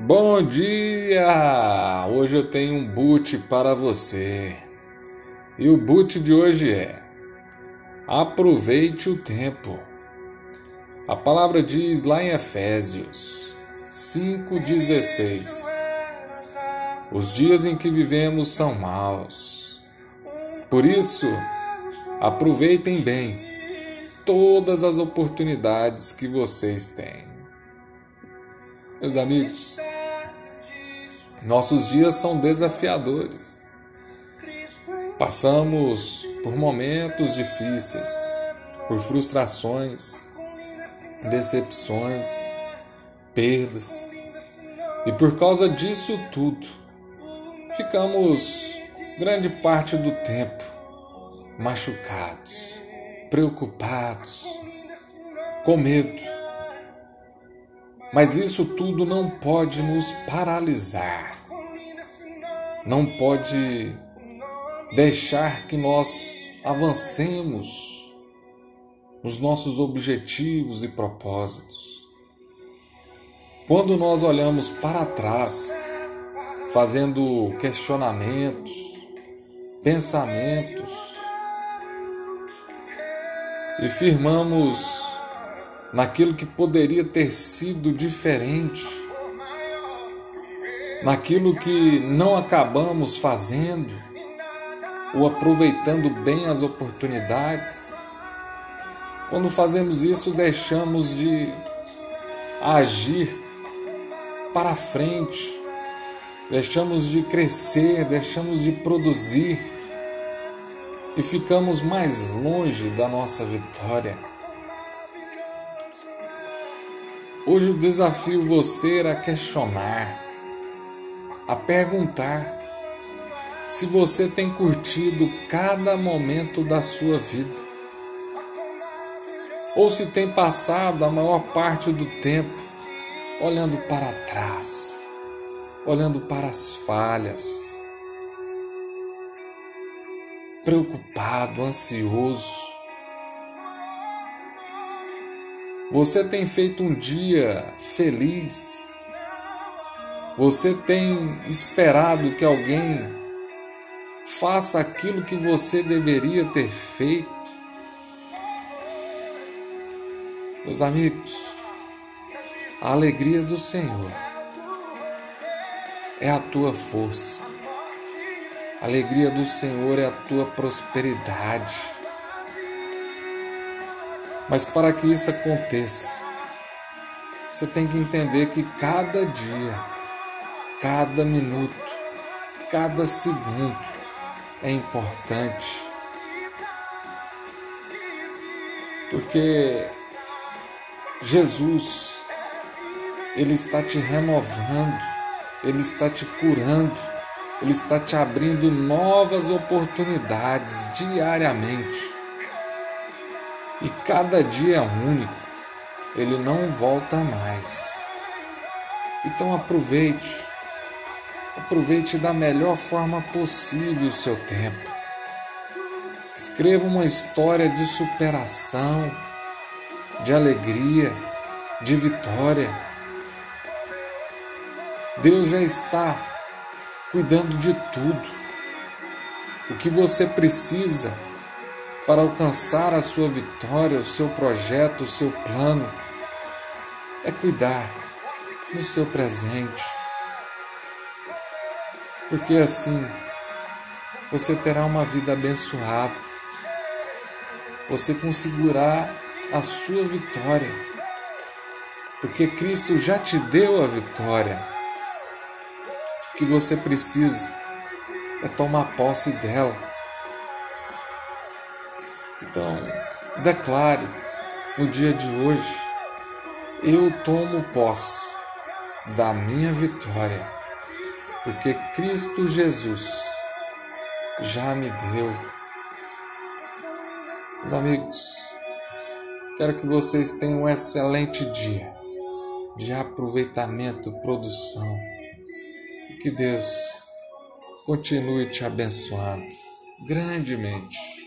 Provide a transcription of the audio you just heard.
Bom dia! Hoje eu tenho um boot para você. E o boot de hoje é: Aproveite o tempo. A palavra diz lá em Efésios 5,16: Os dias em que vivemos são maus. Por isso, aproveitem bem todas as oportunidades que vocês têm. Meus amigos, nossos dias são desafiadores. Passamos por momentos difíceis, por frustrações, decepções, perdas. E por causa disso tudo, ficamos grande parte do tempo machucados, preocupados, com medo mas isso tudo não pode nos paralisar, não pode deixar que nós avancemos nos nossos objetivos e propósitos. Quando nós olhamos para trás, fazendo questionamentos, pensamentos, e firmamos naquilo que poderia ter sido diferente, naquilo que não acabamos fazendo ou aproveitando bem as oportunidades. Quando fazemos isso, deixamos de agir para frente, deixamos de crescer, deixamos de produzir e ficamos mais longe da nossa vitória. Hoje eu desafio você a questionar, a perguntar se você tem curtido cada momento da sua vida ou se tem passado a maior parte do tempo olhando para trás, olhando para as falhas, preocupado, ansioso Você tem feito um dia feliz? Você tem esperado que alguém faça aquilo que você deveria ter feito? Meus amigos, a alegria do Senhor é a tua força. A alegria do Senhor é a tua prosperidade. Mas para que isso aconteça, você tem que entender que cada dia, cada minuto, cada segundo é importante. Porque Jesus, Ele está te renovando, Ele está te curando, Ele está te abrindo novas oportunidades diariamente. E cada dia é único, ele não volta mais. Então aproveite, aproveite da melhor forma possível o seu tempo. Escreva uma história de superação, de alegria, de vitória. Deus já está cuidando de tudo. O que você precisa para alcançar a sua vitória, o seu projeto, o seu plano, é cuidar do seu presente. Porque assim você terá uma vida abençoada, você conseguirá a sua vitória, porque Cristo já te deu a vitória. O que você precisa é tomar posse dela. Então, declare no dia de hoje: eu tomo posse da minha vitória, porque Cristo Jesus já me deu. Meus amigos, quero que vocês tenham um excelente dia de aproveitamento, produção e que Deus continue te abençoando grandemente